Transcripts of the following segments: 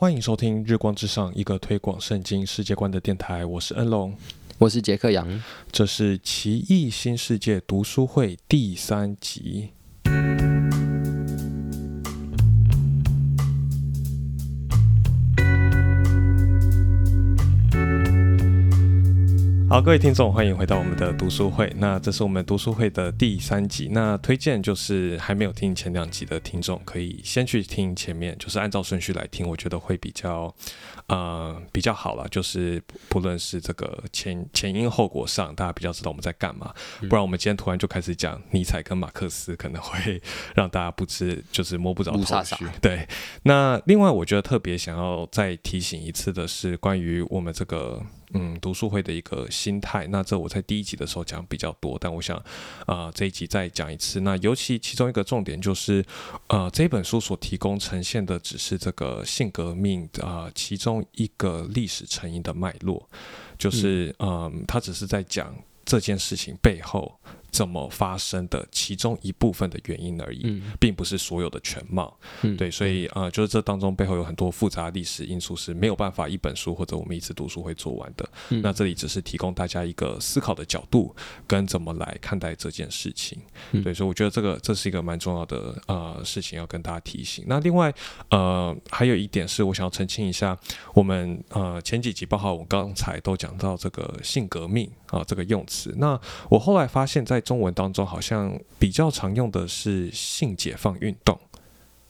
欢迎收听《日光之上》，一个推广圣经世界观的电台。我是恩龙，我是杰克杨，这是《奇异新世界》读书会第三集。好，各位听众，欢迎回到我们的读书会。那这是我们读书会的第三集。那推荐就是还没有听前两集的听众，可以先去听前面，就是按照顺序来听，我觉得会比较呃比较好了。就是不论是这个前前因后果上，大家比较知道我们在干嘛。不然我们今天突然就开始讲尼采跟马克思，可能会让大家不知就是摸不着头绪。对。那另外，我觉得特别想要再提醒一次的是，关于我们这个。嗯，读书会的一个心态，那这我在第一集的时候讲比较多，但我想，啊，这一集再讲一次。那尤其其中一个重点就是，呃，这本书所提供呈现的只是这个性革命啊其中一个历史成因的脉络，就是，嗯，他只是在讲这件事情背后。怎么发生的其中一部分的原因而已，并不是所有的全貌。对，所以呃，就是这当中背后有很多复杂历史因素是没有办法一本书或者我们一次读书会做完的。那这里只是提供大家一个思考的角度跟怎么来看待这件事情。对，所以我觉得这个这是一个蛮重要的呃事情要跟大家提醒。那另外呃还有一点是我想要澄清一下，我们呃前几集包括我刚才都讲到这个性革命啊这个用词。那我后来发现，在中文当中好像比较常用的是性解放运动，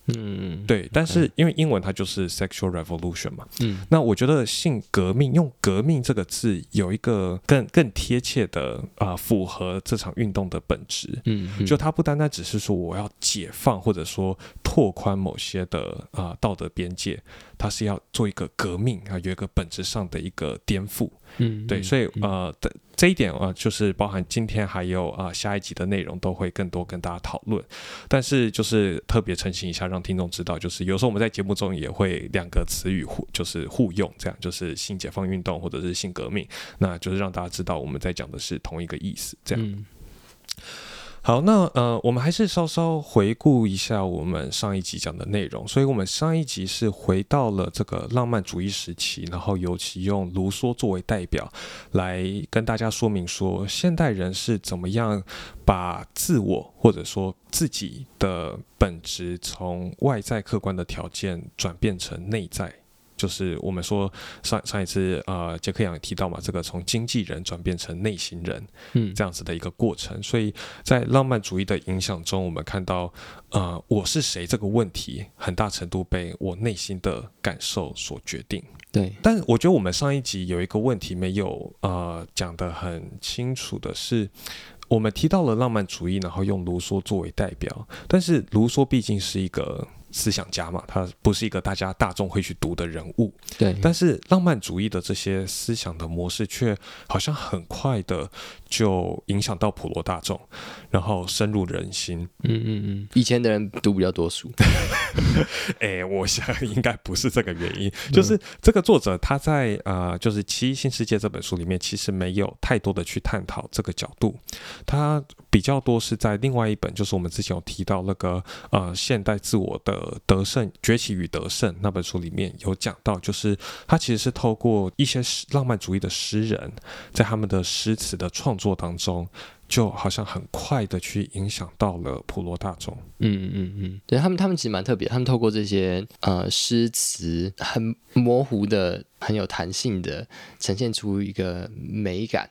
嗯，对，但是因为英文它就是 sexual revolution 嘛，嗯，那我觉得性革命用革命这个字有一个更更贴切的啊，符合这场运动的本质，嗯，就它不单单只是说我要解放或者说拓宽某些的啊道德边界，它是要做一个革命啊，有一个本质上的一个颠覆。嗯，对，所以呃，的这一点啊，就是包含今天还有啊下一集的内容都会更多跟大家讨论。但是就是特别澄清一下，让听众知道，就是有时候我们在节目中也会两个词语互就是互用，这样就是性解放运动或者是性革命，那就是让大家知道我们在讲的是同一个意思，这样。好，那呃，我们还是稍稍回顾一下我们上一集讲的内容。所以，我们上一集是回到了这个浪漫主义时期，然后尤其用卢梭作为代表，来跟大家说明说，现代人是怎么样把自我或者说自己的本质从外在客观的条件转变成内在。就是我们说上上一次呃杰克杨也提到嘛，这个从经纪人转变成内心人，嗯，这样子的一个过程。所以在浪漫主义的影响中，我们看到呃我是谁这个问题，很大程度被我内心的感受所决定。对，但我觉得我们上一集有一个问题没有呃讲得很清楚的是，我们提到了浪漫主义，然后用卢梭作为代表，但是卢梭毕竟是一个。思想家嘛，他不是一个大家大众会去读的人物。对，但是浪漫主义的这些思想的模式，却好像很快的就影响到普罗大众，然后深入人心。嗯嗯嗯，以前的人读比较多书。哎，我想应该不是这个原因，就是这个作者他在呃，就是《奇异新世界》这本书里面，其实没有太多的去探讨这个角度，他比较多是在另外一本，就是我们之前有提到那个呃现代自我的。得胜崛起与得胜那本书里面有讲到，就是他其实是透过一些浪漫主义的诗人，在他们的诗词的创作当中，就好像很快的去影响到了普罗大众。嗯嗯嗯，对他们，他们其实蛮特别，他们透过这些呃诗词，很模糊的、很有弹性的，呈现出一个美感。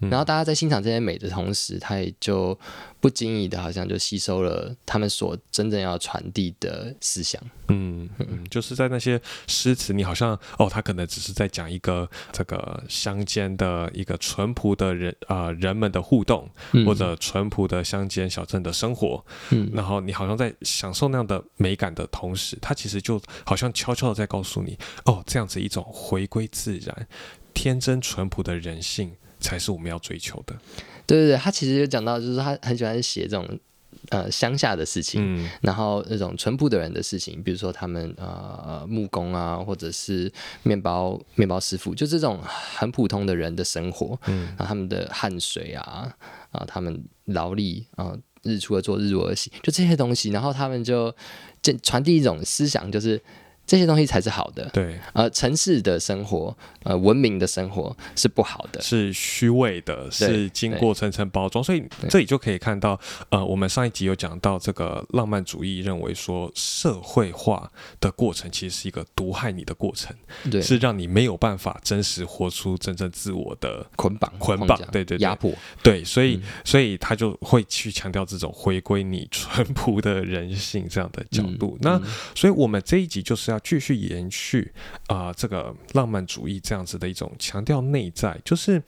然后大家在欣赏这些美的同时，他也就不经意的，好像就吸收了他们所真正要传递的思想。嗯嗯，就是在那些诗词，你好像哦，他可能只是在讲一个这个乡间的一个淳朴的人啊人们的互动，或者淳朴的乡间小镇的生活。嗯，然后你好像在享受那样的美感的同时，他其实就好像悄悄的在告诉你，哦，这样子一种回归自然、天真淳朴的人性。才是我们要追求的。对对对，他其实有讲到，就是他很喜欢写这种呃乡下的事情，然后那种淳朴的人的事情，比如说他们呃木工啊，或者是面包面包师傅，就这种很普通的人的生活，嗯，然后他们的汗水啊啊，他们劳力啊，日出而作，日落而息，就这些东西，然后他们就这传递一种思想，就是这些东西才是好的。对，呃，城市的生活，呃，文明的生活是不好的，是虚伪的，是经过层层包装。所以这里就可以看到，呃，我们上一集有讲到这个浪漫主义认为说，社会化的过程其实是一个毒害你的过程，对，是让你没有办法真实活出真正自我的捆绑、捆绑，对对压迫，对，所以所以他就会去强调这种回归你淳朴的人性这样的角度。那所以我们这一集就是要要继续延续啊，这个浪漫主义这样子的一种强调内在，就是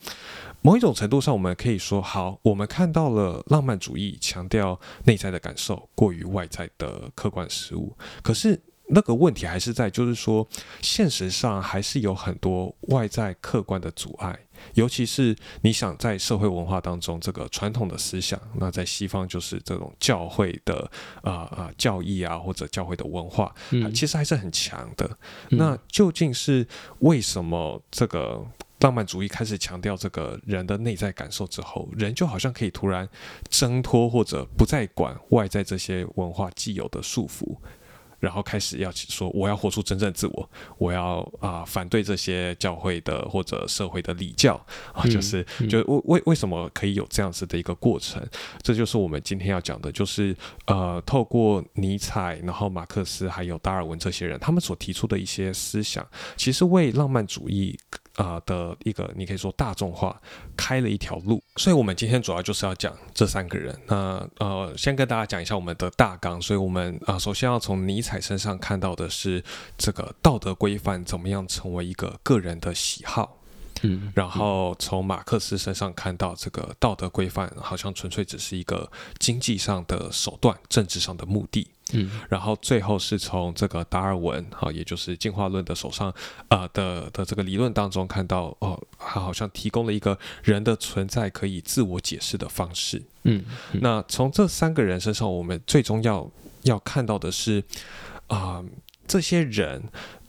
某一种程度上，我们可以说，好，我们看到了浪漫主义强调内在的感受过于外在的客观事物，可是那个问题还是在，就是说，现实上还是有很多外在客观的阻碍。尤其是你想在社会文化当中，这个传统的思想，那在西方就是这种教会的啊啊教义啊，或者教会的文化，其实还是很强的。那究竟是为什么这个浪漫主义开始强调这个人的内在感受之后，人就好像可以突然挣脱或者不再管外在这些文化既有的束缚？然后开始要说，我要活出真正自我，我要啊反对这些教会的或者社会的礼教啊，就是就为为为什么可以有这样子的一个过程？这就是我们今天要讲的，就是呃，透过尼采、然后马克思还有达尔文这些人，他们所提出的一些思想，其实为浪漫主义。啊的一个，你可以说大众化开了一条路，所以我们今天主要就是要讲这三个人。那呃，先跟大家讲一下我们的大纲。所以我们啊，首先要从尼采身上看到的是这个道德规范怎么样成为一个个人的喜好。嗯，然后从马克思身上看到这个道德规范好像纯粹只是一个经济上的手段，政治上的目的。嗯，然后最后是从这个达尔文哈，也就是进化论的手上啊的的这个理论当中看到哦，他好像提供了一个人的存在可以自我解释的方式。嗯，那从这三个人身上，我们最终要要看到的是啊，这些人。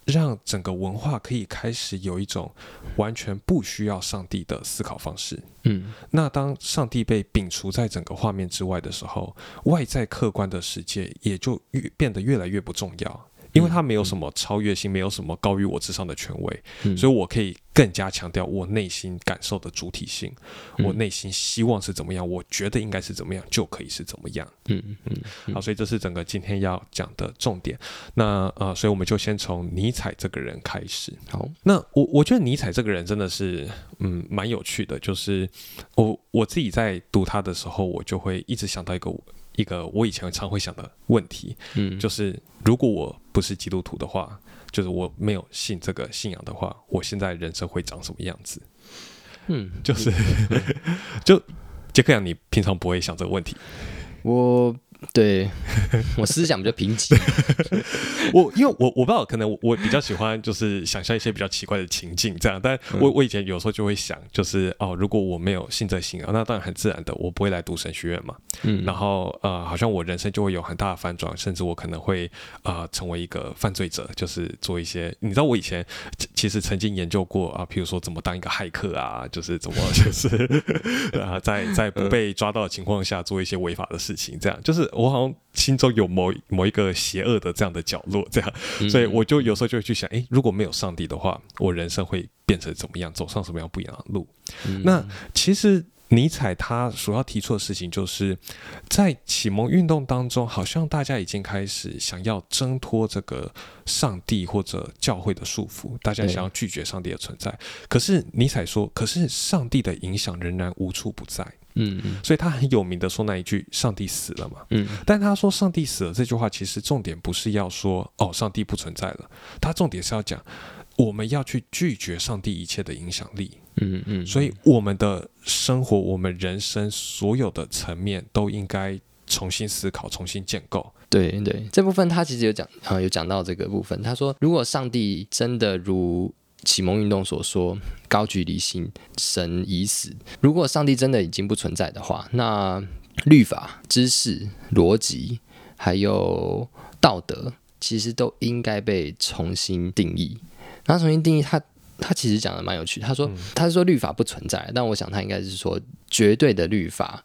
让整个文化可以开始有一种完全不需要上帝的思考方式。嗯，那当上帝被摒除在整个画面之外的时候，外在客观的世界也就越变得越来越不重要。因为他没有什么超越性，没有什么高于我之上的权威，所以我可以更加强调我内心感受的主体性。我内心希望是怎么样，我觉得应该是怎么样，就可以是怎么样。嗯嗯，好，所以这是整个今天要讲的重点。那呃，所以我们就先从尼采这个人开始。好，那我我觉得尼采这个人真的是嗯蛮有趣的，就是我我自己在读他的时候，我就会一直想到一个。一个我以前常会想的问题，嗯，就是如果我不是基督徒的话，就是我没有信这个信仰的话，我现在人生会长什么样子？嗯，就是就杰克杨，你平常不会想这个问题？我。对 我思想比较贫瘠，我因为我我不知道，可能我比较喜欢就是想象一些比较奇怪的情境这样，但我我以前有时候就会想，就是哦，如果我没有信这信仰，那当然很自然的，我不会来读神学院嘛，嗯，然后呃，好像我人生就会有很大的反转，甚至我可能会啊成为一个犯罪者，就是做一些，你知道我以前其实曾经研究过啊，譬如说怎么当一个骇客啊，就是怎么就是啊，在在不被抓到的情况下做一些违法的事情，这样就是。我好像心中有某某一个邪恶的这样的角落，这样，所以我就有时候就会去想，诶，如果没有上帝的话，我人生会变成怎么样，走上什么样不一样的路？那其实尼采他所要提出的事情，就是在启蒙运动当中，好像大家已经开始想要挣脱这个上帝或者教会的束缚，大家想要拒绝上帝的存在。可是尼采说，可是上帝的影响仍然无处不在。嗯嗯，所以他很有名的说那一句“上帝死了”嘛，嗯，但他说“上帝死了”这句话，其实重点不是要说哦，上帝不存在了，他重点是要讲我们要去拒绝上帝一切的影响力，嗯嗯，所以我们的生活，我们人生所有的层面都应该重新思考，重新建构。对对，这部分他其实有讲啊，有讲到这个部分，他说如果上帝真的如。启蒙运动所说，高举理性，神已死。如果上帝真的已经不存在的话，那律法、知识、逻辑还有道德，其实都应该被重新定义。那重新定义，他他其实讲的蛮有趣。他说，他是说律法不存在，但我想他应该是说绝对的律法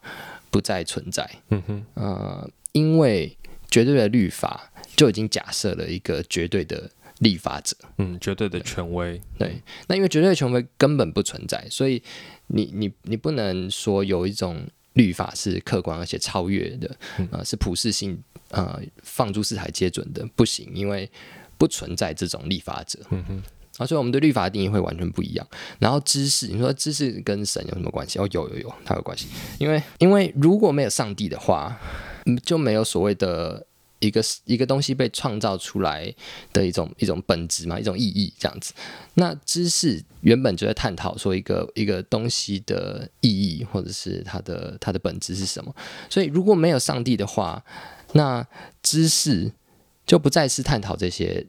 不再存在。嗯哼，呃，因为绝对的律法就已经假设了一个绝对的。立法者，嗯，绝对的权威。对，那因为绝对的权威根本不存在，所以你你你不能说有一种律法是客观而且超越的，呃，是普世性，呃，放诸四海皆准的，不行，因为不存在这种立法者。嗯哼。啊，所以我们对律法的定义会完全不一样。然后知识，你说知识跟神有什么关系？哦，有有有，它有关系。因为因为如果没有上帝的话，就没有所谓的一个一个东西被创造出来的一种一种本质嘛，一种意义这样子。那知识原本就在探讨说一个一个东西的意义，或者是它的它的本质是什么。所以如果没有上帝的话，那知识就不再是探讨这些。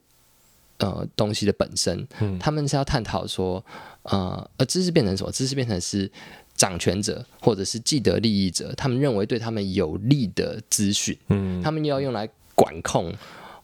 呃，东西的本身，嗯他们是要探讨说，呃，呃知识变成什么？知识变成是掌权者或者是既得利益者，他们认为对他们有利的资讯，嗯，他们又要用来管控。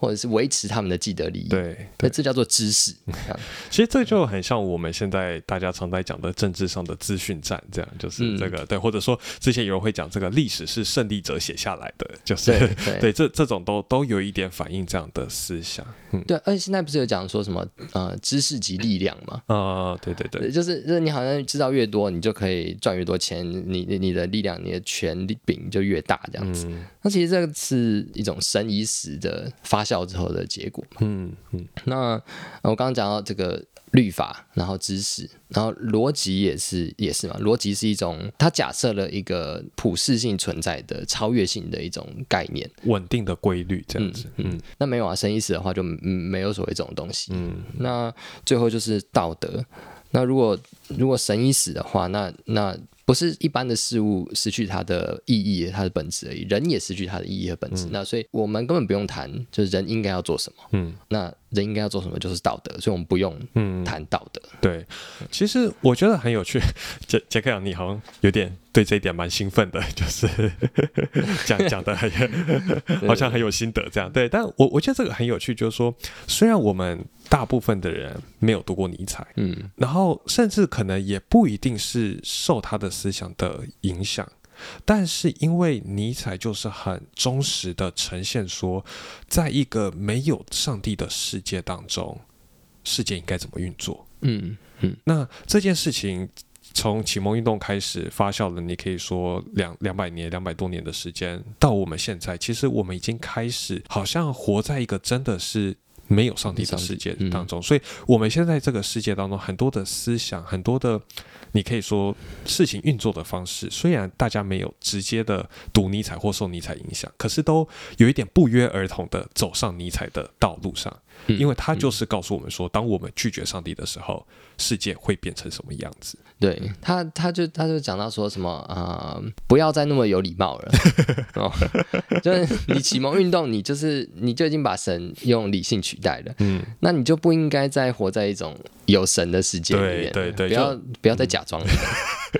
或者是维持他们的既得利益，对，那这叫做知识。其实这就很像我们现在大家常在讲的政治上的资讯战，这样就是这个对，或者说之前有人会讲这个历史是胜利者写下来的，就是对 这这种都都有一点反映这样的思想。嗯，对，而且现在不是有讲说什么呃知识及力量嘛？啊，对对对，就是就是你好像知道越多，你就可以赚越多钱，你你的力量、你的权柄就越大这样子。那其实这个是一种生已死的发。教之后的结果，嗯嗯，那我刚刚讲到这个律法，然后知识，然后逻辑也是也是嘛，逻辑是一种它假设了一个普世性存在的超越性的一种概念，稳定的规律这样子，嗯，那没有啊，生意思的话就没有所谓这种东西，嗯，那最后就是道德，那如果如果神已死的话，那那。不是一般的事物失去它的意义、它的本质而已，人也失去它的意义和本质。那所以我们根本不用谈，就是人应该要做什么。嗯，那人应该要做什么就是道德，所以我们不用谈道德。对，其实我觉得很有趣。杰杰克杨，你好像有点对这一点蛮兴奋的，就是讲讲的很 好像很有心得这样。对，但我我觉得这个很有趣，就是说，虽然我们大部分的人没有读过尼采，嗯，然后甚至可能也不一定是受他的。思想的影响，但是因为尼采就是很忠实的呈现说，在一个没有上帝的世界当中，世界应该怎么运作？嗯嗯。那这件事情从启蒙运动开始发酵了，你可以说两两百年、两百多年的时间，到我们现在，其实我们已经开始好像活在一个真的是没有上帝的世界当中，所以我们现在这个世界当中很多的思想，很多的。你可以说事情运作的方式，虽然大家没有直接的读尼采或受尼采影响，可是都有一点不约而同的走上尼采的道路上。因为他就是告诉我们说，当我们拒绝上帝的时候，世界会变成什么样子？对他，他就他就讲到说什么啊，不要再那么有礼貌了。哦，就是你启蒙运动，你就是你就已经把神用理性取代了。嗯，那你就不应该再活在一种有神的世界里面。对对对，不要不要再假装了。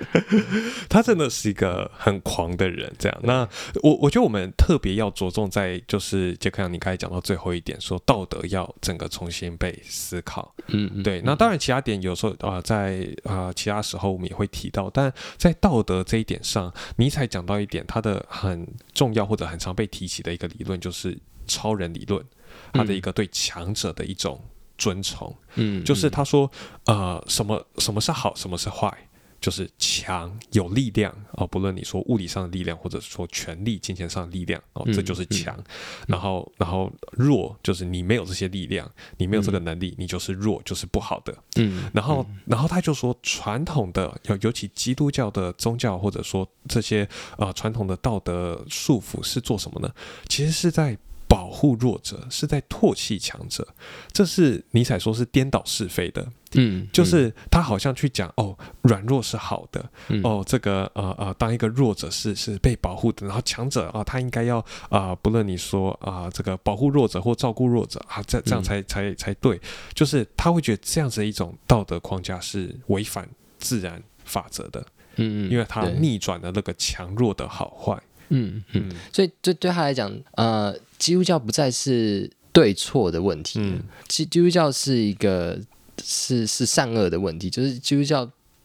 他真的是一个很狂的人，这样。那我我觉得我们特别要着重在，就是杰克，你刚才讲到最后一点，说道德要整个重新被思考。嗯，对。那当然，其他点有时候啊，在啊其他时候我们也会提到，但在道德这一点上，尼采讲到一点，他的很重要或者很常被提起的一个理论，就是超人理论，他的一个对强者的一种尊崇。嗯，就是他说，呃，什么什么是好，什么是坏。就是强有力量哦，不论你说物理上的力量，或者说权力、金钱上的力量哦，这就是强。然后，然后弱就是你没有这些力量，你没有这个能力，你就是弱，就是不好的。嗯。然后，然后他就说，传统的尤尤其基督教的宗教，或者说这些啊传统的道德束缚是做什么呢？其实是在。保护弱者是在唾弃强者，这是尼采说是颠倒是非的。嗯，就是他好像去讲哦，软弱是好的，哦，这个呃呃，当一个弱者是是被保护的，然后强者啊，他应该要啊，不论你说啊，这个保护弱者或照顾弱者啊，这这样才才才对。就是他会觉得这样子一种道德框架是违反自然法则的。嗯嗯，因为他逆转了那个强弱的好坏。嗯嗯，所以对对他来讲，呃，基督教不再是对错的问题，基基督教是一个是是善恶的问题，就是基督教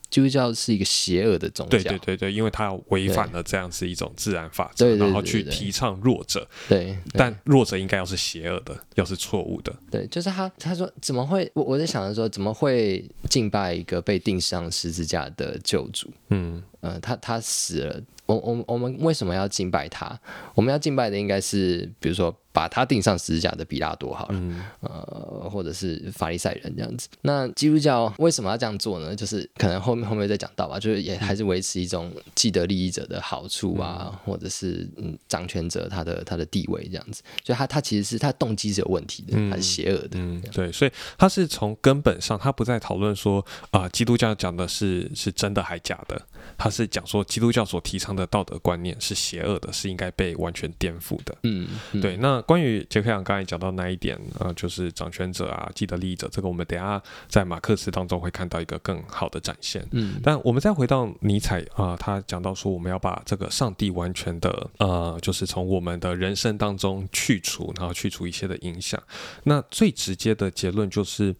基督教是一个邪恶的宗教。对对对对，因为它违反了这样子一种自然法则，然后去提倡弱者。对，但弱者应该要是邪恶的，要是错误的。对，就是他他说怎么会？我我在想着说，怎么会敬拜一个被钉上十字架的救主？嗯。呃，他他死了，我我我们为什么要敬拜他？我们要敬拜的应该是，比如说把他钉上十字架的比拉多好了，呃，或者是法利赛人这样子。那基督教为什么要这样做呢？就是可能后面后面再讲到吧，就是也还是维持一种既得利益者的好处啊，或者是嗯掌权者他的他的地位这样子。所以他他其实是他动机是有问题的，他是邪恶的。嗯，对，所以他是从根本上，他不再讨论说啊，基督教讲的是是真的还假的。他是讲说，基督教所提倡的道德观念是邪恶的，是应该被完全颠覆的。嗯，对。那关于杰克杨刚才讲到那一点，呃，就是掌权者啊，既得利益者，这个我们等下在马克思当中会看到一个更好的展现。嗯，但我们再回到尼采啊，他讲到说，我们要把这个上帝完全的呃，就是从我们的人生当中去除，然后去除一些的影响。那最直接的结论就是，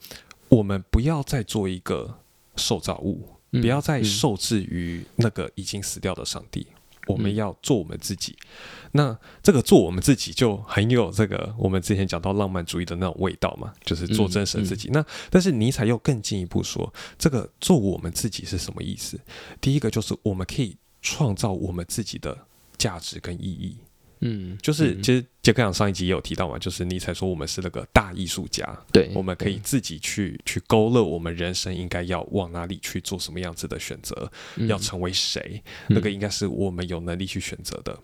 我们不要再做一个受造物。不要再受制于那个已经死掉的上帝，我们要做我们自己。那这个做我们自己就很有这个我们之前讲到浪漫主义的那种味道嘛，就是做真实的自己。那但是尼采又更进一步说，这个做我们自己是什么意思？第一个就是我们可以创造我们自己的价值跟意义。嗯，就是其实杰克讲上一集也有提到嘛，就是尼采说我们是那个大艺术家，对，我们可以自己去去勾勒我们人生应该要往哪里去做什么样子的选择，要成为谁，那个应该是我们有能力去选择的。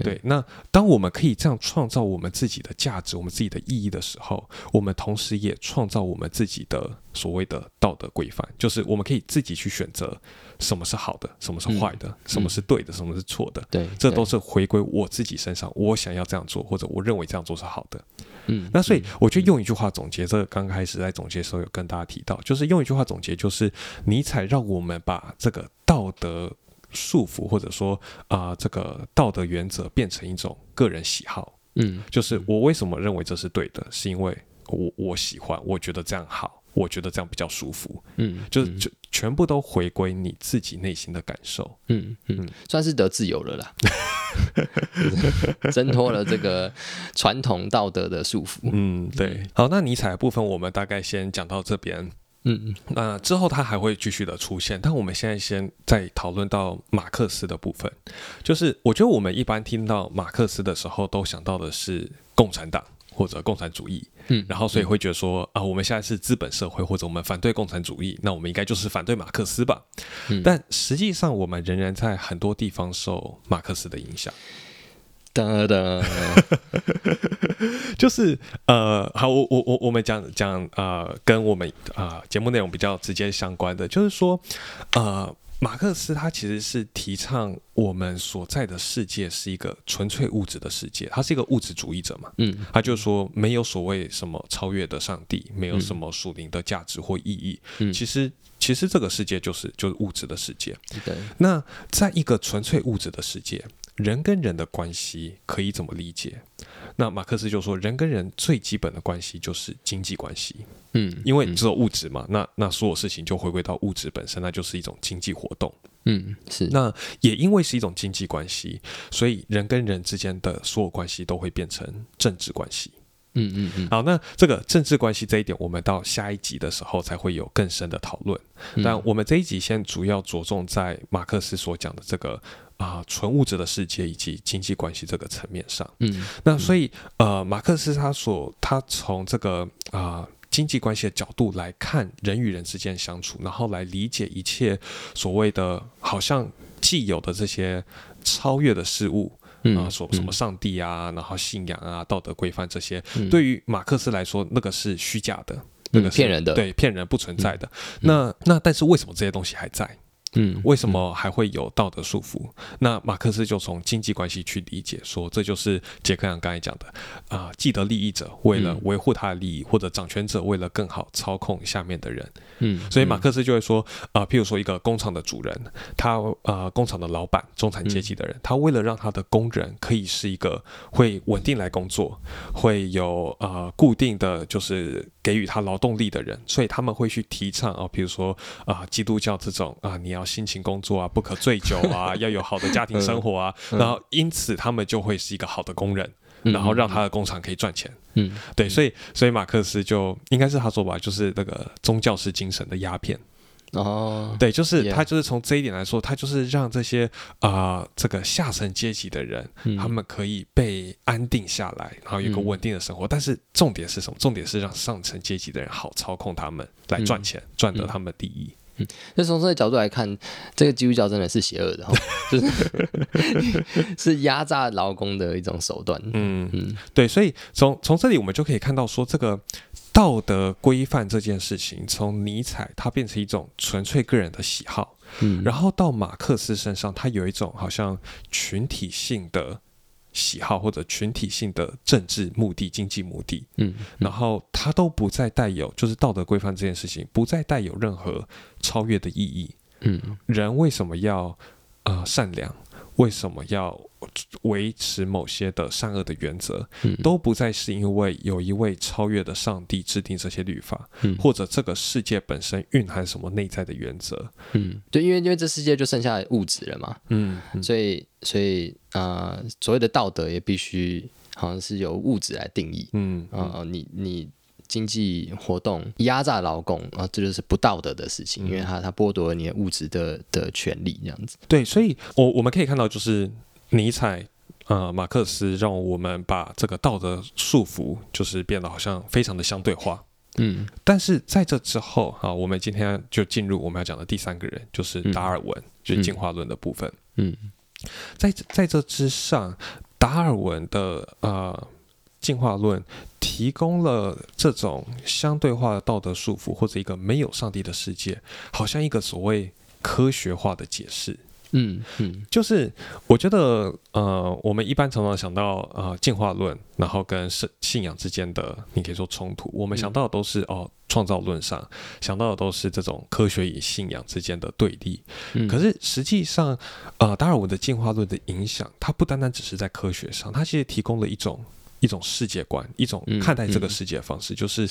对，那当我们可以这样创造我们自己的价值、我们自己的意义的时候，我们同时也创造我们自己的所谓的道德规范，就是我们可以自己去选择。什么是好的，什么是坏的，什么是对的，什么是错的？对，这都是回归我自己身上。我想要这样做，或者我认为这样做是好的。嗯，那所以我就用一句话总结。这刚开始在总结的时候有跟大家提到，就是用一句话总结，就是尼采让我们把这个道德束缚，或者说啊这个道德原则变成一种个人喜好。嗯，就是我为什么认为这是对的，是因为我我喜欢，我觉得这样好。我觉得这样比较舒服，嗯，就是就全部都回归你自己内心的感受，嗯嗯，算是得自由了啦，挣脱了这个传统道德的束缚，嗯，对。好，那尼采的部分我们大概先讲到这边，嗯嗯，那之后他还会继续的出现，但我们现在先再讨论到马克思的部分，就是我觉得我们一般听到马克思的时候，都想到的是共产党。或者共产主义，嗯，然后所以会觉得说啊，我们现在是资本社会，或者我们反对共产主义，那我们应该就是反对马克思吧？但实际上，我们仍然在很多地方受马克思的影响。哒哒，就是呃，好，我我我我们讲讲呃，跟我们啊节目内容比较直接相关的，就是说呃。马克思他其实是提倡我们所在的世界是一个纯粹物质的世界，他是一个物质主义者嘛，嗯，他就说没有所谓什么超越的上帝，没有什么属灵的价值或意义，嗯，其实其实这个世界就是就是物质的世界，对。那在一个纯粹物质的世界，人跟人的关系可以怎么理解？那马克思就说，人跟人最基本的关系就是经济关系。嗯，因为只有物质嘛，那那所有事情就回归到物质本身，那就是一种经济活动。嗯，是。那也因为是一种经济关系，所以人跟人之间的所有关系都会变成政治关系。嗯嗯嗯。好，那这个政治关系这一点，我们到下一集的时候才会有更深的讨论。但我们这一集先主要着重在马克思所讲的这个。啊，纯物质的世界以及经济关系这个层面上，嗯，那所以呃，马克思他所他从这个啊经济关系的角度来看人与人之间相处，然后来理解一切所谓的好像既有的这些超越的事物啊，所什么上帝啊，然后信仰啊，道德规范这些，对于马克思来说，那个是虚假的，那个骗人的，对，骗人不存在的。那那但是为什么这些东西还在？嗯，为什么还会有道德束缚？那马克思就从经济关系去理解，说这就是杰克杨刚才讲的啊，既得利益者为了维护他的利益，或者掌权者为了更好操控下面的人。嗯，所以马克思就会说啊，譬如说一个工厂的主人，他呃，工厂的老板，中产阶级的人，他为了让他的工人可以是一个会稳定来工作，会有呃固定的就是给予他劳动力的人，所以他们会去提倡啊，比如说啊，基督教这种啊，你要。辛勤工作啊，不可醉酒啊，要有好的家庭生活啊，然后因此他们就会是一个好的工人，然后让他的工厂可以赚钱。嗯，对，所以所以马克思就应该是他说吧，就是那个宗教式精神的鸦片。哦，对，就是他就是从这一点来说，他就是让这些啊这个下层阶级的人，他们可以被安定下来，然后有个稳定的生活。但是重点是什么？重点是让上层阶级的人好操控他们来赚钱，赚得他们的利益。嗯，那从这个角度来看，这个基督教真的是邪恶的，就是 是压榨劳工的一种手段。嗯嗯，对，所以从从这里我们就可以看到，说这个道德规范这件事情，从尼采它变成一种纯粹个人的喜好，嗯，然后到马克思身上，它有一种好像群体性的。喜好或者群体性的政治目的、经济目的，嗯，然后它都不再带有，就是道德规范这件事情不再带有任何超越的意义，嗯，人为什么要呃善良？为什么要维持某些的善恶的原则？嗯，都不再是因为有一位超越的上帝制定这些律法，嗯，或者这个世界本身蕴含什么内在的原则？嗯，对，因为因为这世界就剩下物质了嘛，嗯，所以所以啊，所谓的道德也必须好像是由物质来定义，嗯啊，你你。经济活动压榨劳工啊，这就是不道德的事情，因为他他剥夺了你的物质的的权利，这样子。对，所以我我们可以看到，就是尼采、呃，马克思，让我们把这个道德束缚，就是变得好像非常的相对化。嗯，但是在这之后啊，我们今天就进入我们要讲的第三个人，就是达尔文，就是进化论的部分。嗯，在在这之上，达尔文的呃。进化论提供了这种相对化的道德束缚，或者一个没有上帝的世界，好像一个所谓科学化的解释。嗯嗯，就是我觉得，呃，我们一般常常想到呃进化论，然后跟信信仰之间的，你可以说冲突，我们想到的都是哦创造论上想到的都是这种科学与信仰之间的对立。可是实际上，呃，达尔文的进化论的影响，它不单单只是在科学上，它其实提供了一种。一种世界观，一种看待这个世界的方式，就是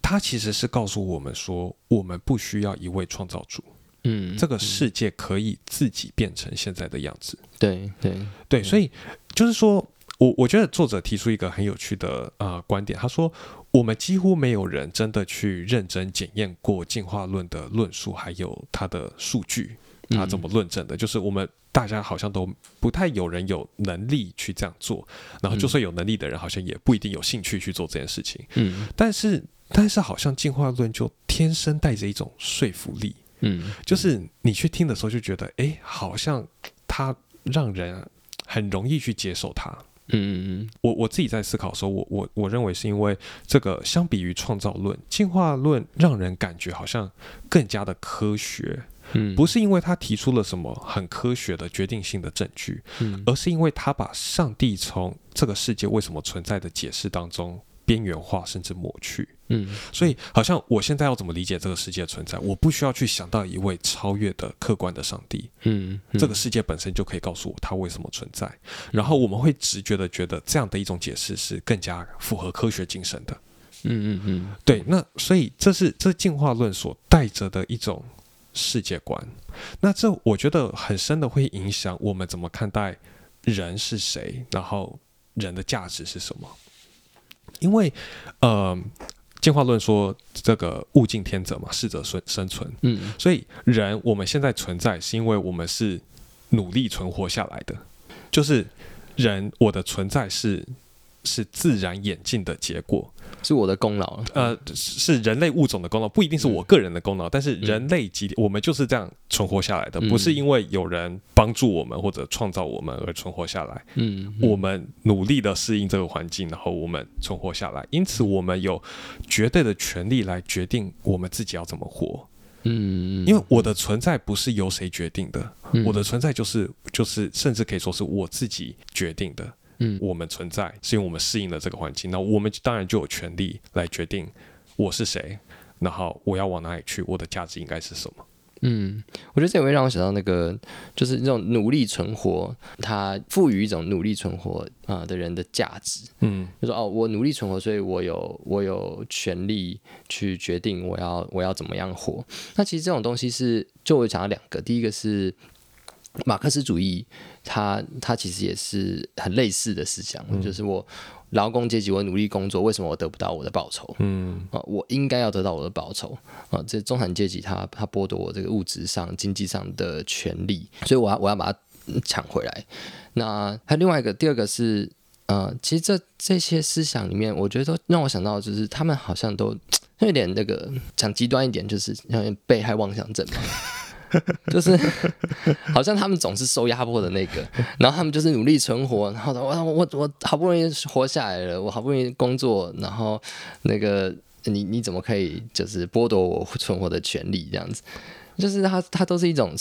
它其实是告诉我们说，我们不需要一位创造主，嗯，这个世界可以自己变成现在的样子。对对对，所以就是说，我我觉得作者提出一个很有趣的呃观点，他说，我们几乎没有人真的去认真检验过进化论的论述，还有它的数据。他怎么论证的？就是我们大家好像都不太有人有能力去这样做，然后就算有能力的人，好像也不一定有兴趣去做这件事情。嗯，但是但是好像进化论就天生带着一种说服力。嗯，就是你去听的时候就觉得，哎，好像它让人很容易去接受它。嗯嗯嗯，我我自己在思考的时候，我我我认为是因为这个相比于创造论，进化论让人感觉好像更加的科学。嗯，不是因为他提出了什么很科学的决定性的证据，嗯，而是因为他把上帝从这个世界为什么存在的解释当中边缘化甚至抹去，嗯，所以好像我现在要怎么理解这个世界存在，我不需要去想到一位超越的客观的上帝，嗯，这个世界本身就可以告诉我它为什么存在，然后我们会直觉的觉得这样的一种解释是更加符合科学精神的，嗯嗯嗯，对，那所以这是这进化论所带着的一种。世界观，那这我觉得很深的会影响我们怎么看待人是谁，然后人的价值是什么？因为，呃，进化论说这个物竞天择嘛，适者生生存，嗯，所以人我们现在存在是因为我们是努力存活下来的，就是人我的存在是是自然演进的结果。是我的功劳，呃，是人类物种的功劳，不一定是我个人的功劳。但是人类集体，我们就是这样存活下来的，不是因为有人帮助我们或者创造我们而存活下来。嗯，我们努力的适应这个环境，然后我们存活下来。因此，我们有绝对的权利来决定我们自己要怎么活。嗯，因为我的存在不是由谁决定的，我的存在就是就是甚至可以说是我自己决定的。嗯，我们存在是因为我们适应了这个环境，那我们当然就有权利来决定我是谁，然后我要往哪里去，我的价值应该是什么。嗯，我觉得这也会让我想到那个，就是那种努力存活，它赋予一种努力存活啊的人的价值。嗯，就说哦，我努力存活，所以我有我有权利去决定我要我要怎么样活。那其实这种东西是，就我讲到两个，第一个是马克思主义，它它其实也是很类似的思想，就是我。劳工阶级，我努力工作，为什么我得不到我的报酬？嗯啊，我应该要得到我的报酬啊！这中产阶级他他剥夺我这个物质上、经济上的权利，所以我要我要把它抢回来。那还有另外一个，第二个是呃，其实这这些思想里面，我觉得都让我想到，就是他们好像都 有点那个讲极端一点，就是有点被害妄想症嘛。就是好像他们总是受压迫的那个，然后他们就是努力存活，然后我我我好不容易活下来了，我好不容易工作，然后那个你你怎么可以就是剥夺我存活的权利这样子？就是他他都是一种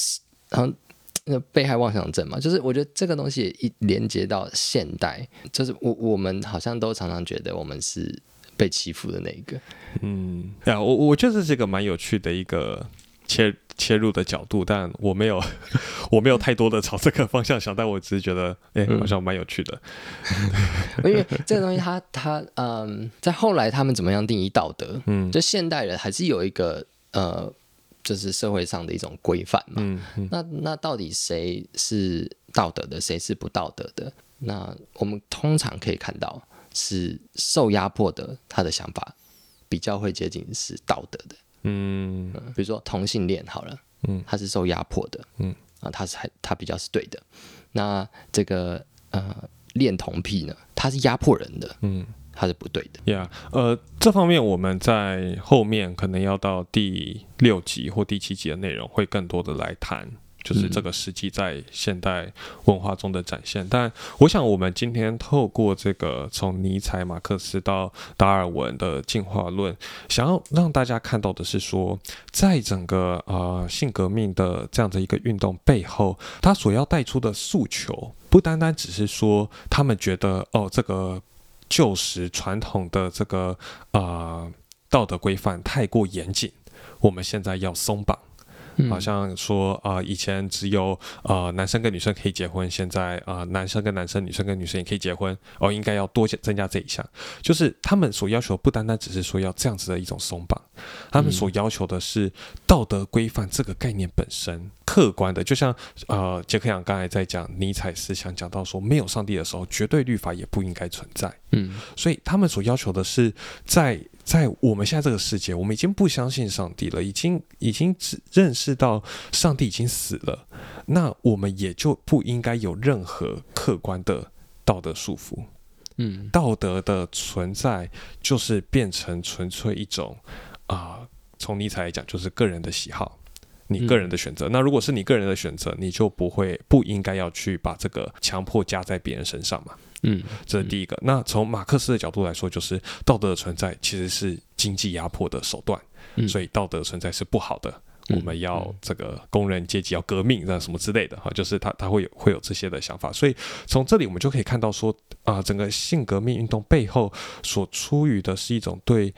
然后被害妄想症嘛，就是我觉得这个东西一连接到现代，就是我我们好像都常常觉得我们是被欺负的那一个。嗯，啊，我我觉得这个蛮有趣的一个。切切入的角度，但我没有，我没有太多的朝这个方向想，但我只是觉得，哎，好像蛮有趣的。因为这个东西，它它嗯，在后来他们怎么样定义道德？嗯，就现代人还是有一个呃，就是社会上的一种规范嘛。嗯嗯。那那到底谁是道德的，谁是不道德的？那我们通常可以看到，是受压迫的，他的想法比较会接近是道德的。嗯，比如说同性恋好了，嗯，他是受压迫的，嗯啊，他是还他比较是对的。那这个呃恋童癖呢，他是压迫人的，嗯，他是不对的。Yeah，呃，这方面我们在后面可能要到第六集或第七集的内容会更多的来谈。就是这个实际在现代文化中的展现，但我想我们今天透过这个从尼采、马克思到达尔文的进化论，想要让大家看到的是说，在整个呃性革命的这样的一个运动背后，他所要带出的诉求，不单单只是说他们觉得哦这个旧时传统的这个啊道德规范太过严谨，我们现在要松绑。好像说啊，以前只有呃男生跟女生可以结婚，现在啊男生跟男生、女生跟女生也可以结婚，哦，应该要多增加这一项。就是他们所要求不单单只是说要这样子的一种松绑，他们所要求的是道德规范这个概念本身客观的。就像呃杰克杨刚才在讲尼采思想，讲到说没有上帝的时候，绝对律法也不应该存在。嗯，所以他们所要求的是在。在我们现在这个世界，我们已经不相信上帝了，已经已经只认识到上帝已经死了，那我们也就不应该有任何客观的道德束缚。嗯，道德的存在就是变成纯粹一种啊，从尼采来讲，就是个人的喜好，你个人的选择。那如果是你个人的选择，你就不会不应该要去把这个强迫加在别人身上嘛。嗯，这是第一个。那从马克思的角度来说，就是道德的存在其实是经济压迫的手段，所以道德存在是不好的。我们要这个工人阶级要革命，那什么之类的哈，就是他他会有会有这些的想法。所以从这里我们就可以看到说啊，整个性革命运动背后所出于的是一种对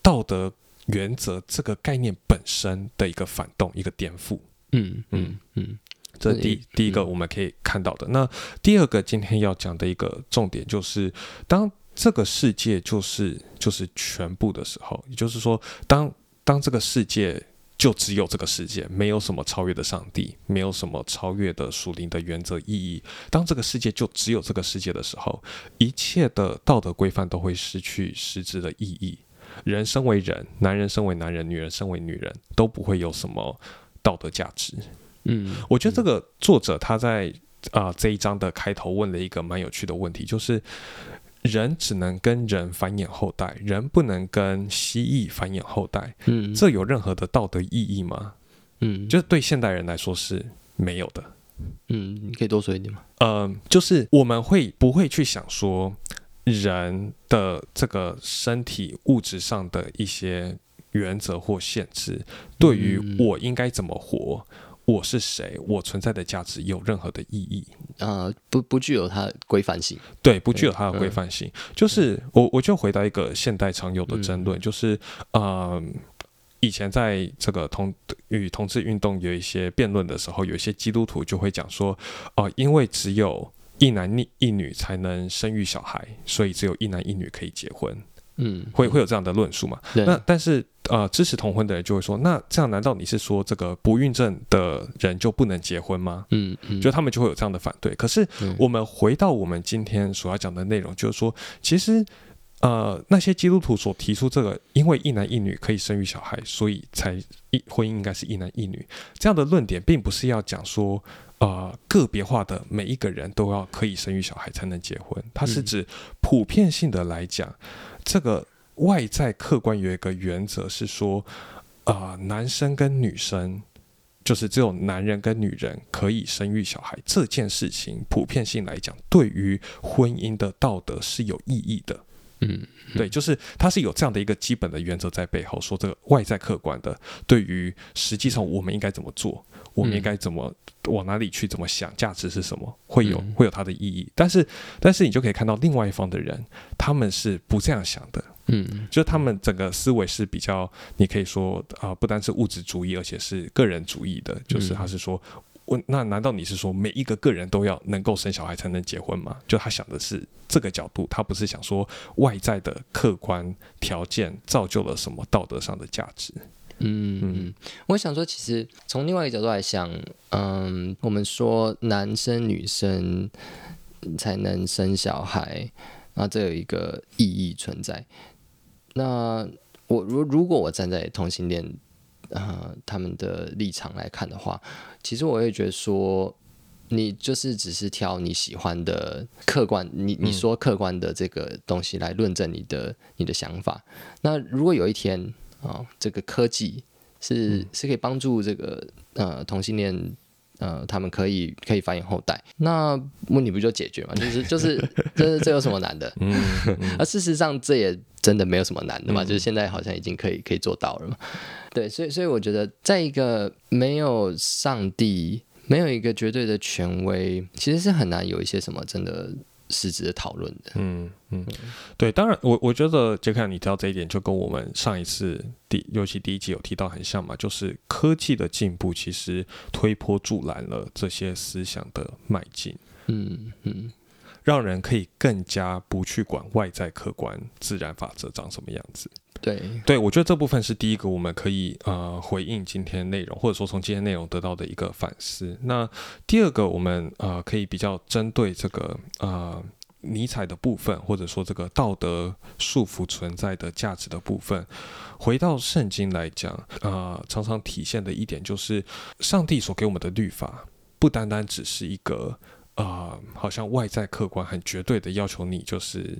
道德原则这个概念本身的一个反动，一个颠覆。嗯嗯嗯。这第第一个我们可以看到的。那第二个今天要讲的一个重点就是，当这个世界就是就是全部的时候，也就是说，当当这个世界就只有这个世界，没有什么超越的上帝，没有什么超越的属灵的原则意义。当这个世界就只有这个世界的时候，一切的道德规范都会失去实质的意义。人生为人，男人身为男人，女人身为女人，都不会有什么道德价值。嗯，我觉得这个作者他在啊这一章的开头问了一个蛮有趣的问题，就是人只能跟人繁衍后代，人不能跟蜥蜴繁衍后代。嗯，这有任何的道德意义吗？嗯，就是对现代人来说是没有的。嗯，你可以多说一点吗？嗯，就是我们会不会去想说人的这个身体物质上的一些。原则或限制，对于我应该怎么活，我是谁，我存在的价值有任何的意义？啊，不不具有它的规范性。对，不具有它的规范性。就是我我就回答一个现代常有的争论，就是呃，以前在这个同与同志运动有一些辩论的时候，有一些基督徒就会讲说，哦，因为只有一男一一女才能生育小孩，所以只有一男一女可以结婚。嗯，会会有这样的论述嘛？那但是呃，支持同婚的人就会说，那这样难道你是说这个不孕症的人就不能结婚吗？嗯嗯，就他们就会有这样的反对。可是我们回到我们今天所要讲的内容，就是说，其实呃，那些基督徒所提出这个，因为一男一女可以生育小孩，所以才一婚姻应该是一男一女这样的论点，并不是要讲说。呃，个别化的每一个人都要可以生育小孩才能结婚，它是指普遍性的来讲，这个外在客观有一个原则是说，啊，男生跟女生就是只有男人跟女人可以生育小孩这件事情，普遍性来讲，对于婚姻的道德是有意义的。嗯，对，就是它是有这样的一个基本的原则在背后，说这个外在客观的，对于实际上我们应该怎么做。我们应该怎么往哪里去？怎么想？价值是什么？会有会有它的意义。但是，但是你就可以看到另外一方的人，他们是不这样想的。嗯，就他们整个思维是比较，你可以说啊，不单是物质主义，而且是个人主义的。就是他是说，我那难道你是说每一个个人都要能够生小孩才能结婚吗？就他想的是这个角度，他不是想说外在的客观条件造就了什么道德上的价值。嗯嗯，我想说，其实从另外一个角度来想，嗯，我们说男生女生才能生小孩，那这有一个意义存在。那我如如果我站在同性恋啊他们的立场来看的话，其实我也觉得说，你就是只是挑你喜欢的客观，你你说客观的这个东西来论证你的你的想法。那如果有一天，啊，这个科技是是可以帮助这个呃同性恋呃他们可以可以繁衍后代，那问题不就解决嘛？就是 就是这这有什么难的？嗯，而事实上这也真的没有什么难的嘛，就是现在好像已经可以可以做到了嘛。对，所以所以我觉得，在一个没有上帝、没有一个绝对的权威，其实是很难有一些什么真的。实质的讨论的，嗯嗯，对，当然，我我觉得杰克，你提到这一点，就跟我们上一次第，尤其第一集有提到很像嘛，就是科技的进步其实推波助澜了这些思想的迈进，嗯嗯，让人可以更加不去管外在客观自然法则长什么样子。对对，我觉得这部分是第一个我们可以呃回应今天内容，或者说从今天内容得到的一个反思。那第二个，我们呃可以比较针对这个呃尼采的部分，或者说这个道德束缚存在的价值的部分，回到圣经来讲，呃，常常体现的一点就是，上帝所给我们的律法，不单单只是一个呃，好像外在客观很绝对的要求你就是。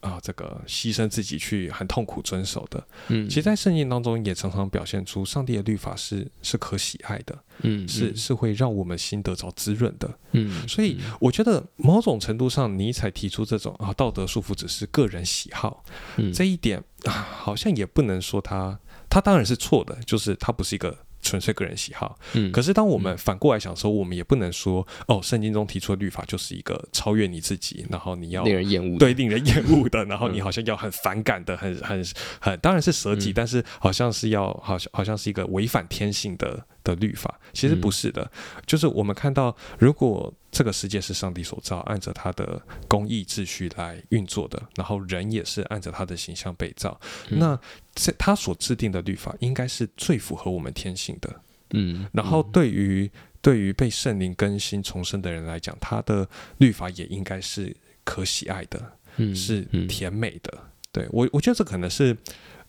啊，这个牺牲自己去很痛苦遵守的，嗯，其实，在圣经当中也常常表现出上帝的律法是是可喜爱的，嗯，是是会让我们心得着滋润的，嗯，所以我觉得某种程度上，尼采提出这种啊道德束缚只是个人喜好，这一点啊，好像也不能说他他当然是错的，就是他不是一个。纯粹个人喜好，嗯，可是当我们反过来想说，我们也不能说哦，圣经中提出的律法就是一个超越你自己，然后你要令人厌恶，对，令人厌恶的，然后你好像要很反感的，很很很，当然是舍己，但是好像是要好像好像是一个违反天性的的律法，其实不是的，就是我们看到，如果这个世界是上帝所造，按着他的公义秩序来运作的，然后人也是按着他的形象被造，那。这他所制定的律法应该是最符合我们天性的，嗯，然后对于对于被圣灵更新重生的人来讲，他的律法也应该是可喜爱的，嗯，是甜美的。对我，我觉得这可能是，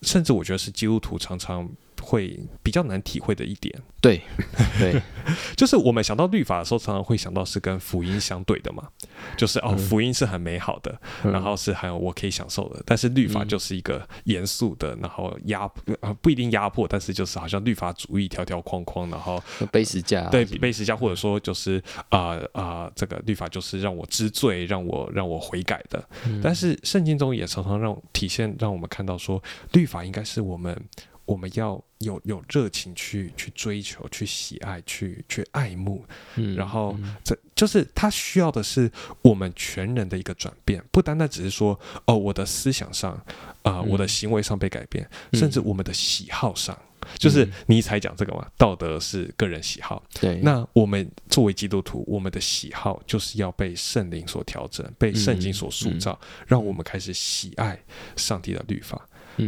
甚至我觉得是基督徒常常。会比较难体会的一点，对，对，就是我们想到律法的时候，常常会想到是跟福音相对的嘛，就是哦，福音是很美好的，然后是很我可以享受的，但是律法就是一个严肃的，然后压啊不一定压迫，但是就是好像律法主义条条框框，然后背时价，对，背时价，或者说就是啊啊，这个律法就是让我知罪，让我让我悔改的，但是圣经中也常常让体现让我们看到说，律法应该是我们。我们要有有热情去去追求、去喜爱、去去爱慕，嗯，然后这就是他需要的是我们全人的一个转变，不单单只是说哦，我的思想上啊，我的行为上被改变，甚至我们的喜好上，就是尼采讲这个嘛，道德是个人喜好，对，那我们作为基督徒，我们的喜好就是要被圣灵所调整，被圣经所塑造，让我们开始喜爱上帝的律法。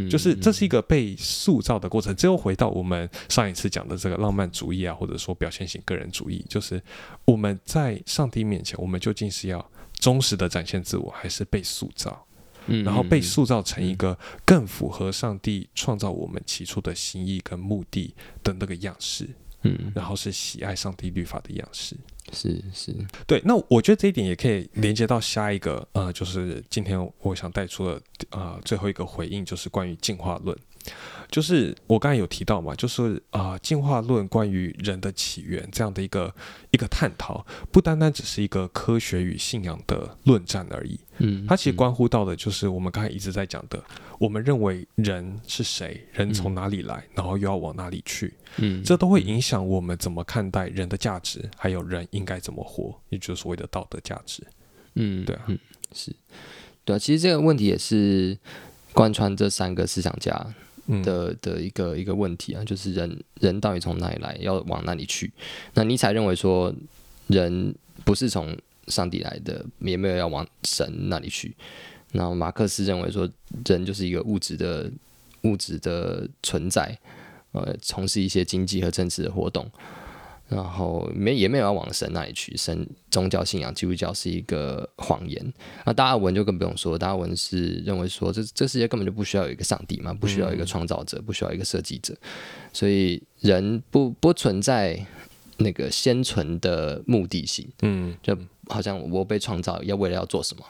就是这是一个被塑造的过程。最后回到我们上一次讲的这个浪漫主义啊，或者说表现型个人主义，就是我们在上帝面前，我们究竟是要忠实的展现自我，还是被塑造？嗯，然后被塑造成一个更符合上帝创造我们起初的心意跟目的的那个样式。嗯，然后是喜爱上帝律法的样式。是是，对，那我觉得这一点也可以连接到下一个，呃，就是今天我想带出的，呃，最后一个回应就是关于进化论。就是我刚才有提到嘛，就是啊，进化论关于人的起源这样的一个一个探讨，不单单只是一个科学与信仰的论战而已。嗯，它其实关乎到的就是我们刚才一直在讲的，我们认为人是谁，人从哪里来，然后又要往哪里去。嗯，这都会影响我们怎么看待人的价值，还有人应该怎么活，也就是所谓的道德价值。嗯，对啊，是，对啊，其实这个问题也是贯穿这三个思想家。的的一个一个问题啊，就是人人到底从哪里来，要往哪里去？那尼采认为说，人不是从上帝来的，也没有要往神那里去。那马克思认为说，人就是一个物质的物质的存在，呃，从事一些经济和政治的活动。然后没也没有要往神那里去，神宗教信仰基督教是一个谎言。那达尔文就更不用说，达尔文是认为说这这世界根本就不需要有一个上帝嘛，不需要一个创造者，不需要一个设计者，所以人不不存在那个先存的目的性。嗯，就好像我被创造要为了要做什么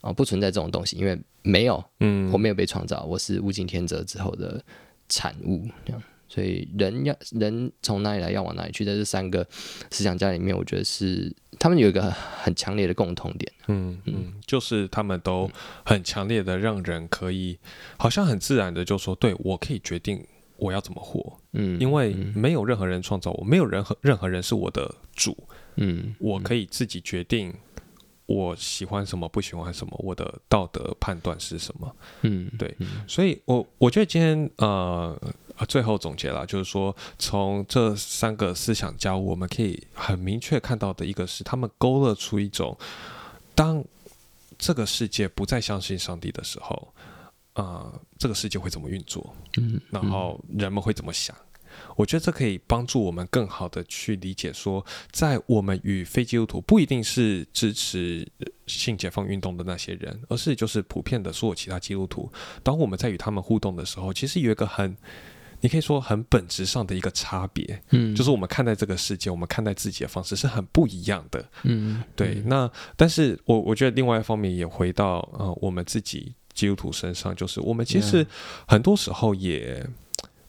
啊？不存在这种东西，因为没有，嗯，我没有被创造，我是物竞天择之后的产物，这样。所以人要人从哪里来，要往哪里去，在这三个思想家里面，我觉得是他们有一个很强烈的共同点。嗯嗯，就是他们都很强烈的让人可以，好像很自然的就说，对我可以决定我要怎么活。嗯，因为没有任何人创造我，没有任何任何人是我的主。嗯，我可以自己决定我喜欢什么，不喜欢什么，我的道德判断是什么。嗯，对，所以我我觉得今天呃。啊，最后总结了，就是说，从这三个思想家，我们可以很明确看到的一个是，他们勾勒出一种，当这个世界不再相信上帝的时候，啊，这个世界会怎么运作？嗯，然后人们会怎么想？我觉得这可以帮助我们更好的去理解，说，在我们与非基督徒不一定是支持性解放运动的那些人，而是就是普遍的所有其他基督徒，当我们在与他们互动的时候，其实有一个很。你可以说很本质上的一个差别，嗯，就是我们看待这个世界，我们看待自己的方式是很不一样的，嗯，对。那但是我我觉得另外一方面也回到呃我们自己基督徒身上，就是我们其实很多时候也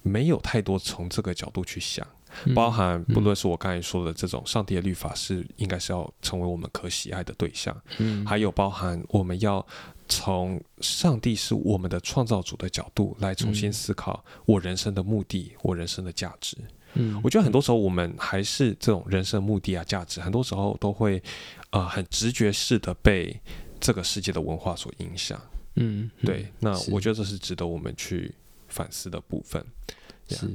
没有太多从这个角度去想，包含不论是我刚才说的这种上帝的律法是应该是要成为我们可喜爱的对象，嗯，还有包含我们要。从上帝是我们的创造主的角度来重新思考我人生的目的，我人生的价值。嗯，我觉得很多时候我们还是这种人生目的啊、价值，很多时候都会呃很直觉式的被这个世界的文化所影响。嗯，对。那我觉得这是值得我们去反思的部分。是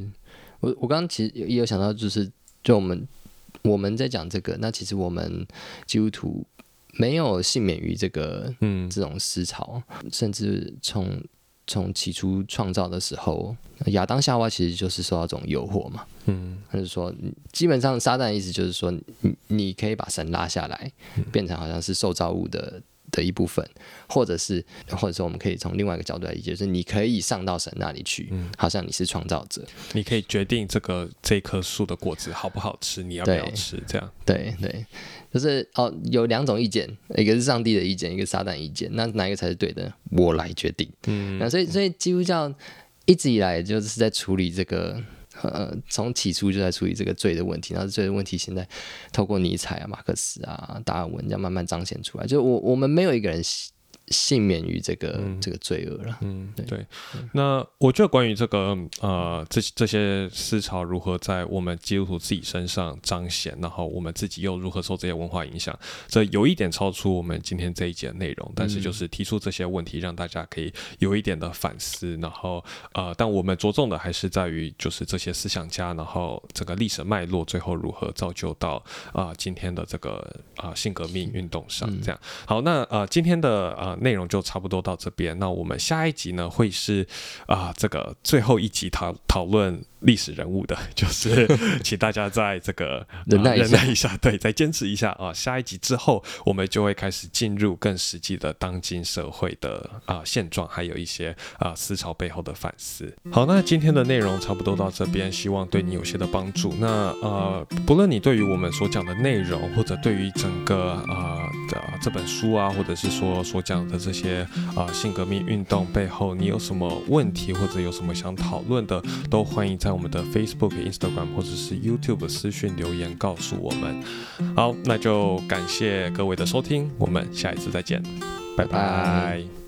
我我刚刚其实也有想到，就是就我们我们在讲这个，那其实我们基督徒。没有幸免于这个，嗯，这种思潮，甚至从从起初创造的时候，亚当夏娃其实就是受到这种诱惑嘛，嗯，他就说，基本上撒旦的意思就是说，你你可以把神拉下来，变成好像是受造物的。的一部分，或者是，或者说，我们可以从另外一个角度来理解，就是你可以上到神那里去，嗯，好像你是创造者，你可以决定这个这棵树的果子好不好吃，你要不要吃，这样，对对，就是哦，有两种意见，一个是上帝的意见，一个撒旦意见，那哪一个才是对的？我来决定，嗯，那所以所以基督教一直以来就是在处理这个。呃，从起初就在处理这个罪的问题，然后罪的问题现在透过尼采啊、马克思啊、达尔文这样慢慢彰显出来。就我我们没有一个人幸免于这个这个罪恶了。嗯，对。那我觉得关于这个呃这这些思潮如何在我们基督徒自己身上彰显，然后我们自己又如何受这些文化影响，这有一点超出我们今天这一节的内容。但是就是提出这些问题，让大家可以有一点的反思。然后呃，但我们着重的还是在于就是这些思想家，然后这个历史脉络最后如何造就到啊今天的这个啊性革命运动上。这样好，那呃今天的呃。内容就差不多到这边，那我们下一集呢会是啊这个最后一集讨讨论。历史人物的，就是 请大家在这个忍耐忍耐一下，对，再坚持一下啊！下一集之后，我们就会开始进入更实际的当今社会的啊现状，还有一些啊思潮背后的反思。好，那今天的内容差不多到这边，希望对你有些的帮助。那呃，不论你对于我们所讲的内容，或者对于整个啊的这本书啊，或者是说所讲的这些啊性革命运动背后，你有什么问题，或者有什么想讨论的，都欢迎在。我们的 Facebook、Instagram 或者是 YouTube 私讯留言告诉我们。好，那就感谢各位的收听，我们下一次再见，拜拜。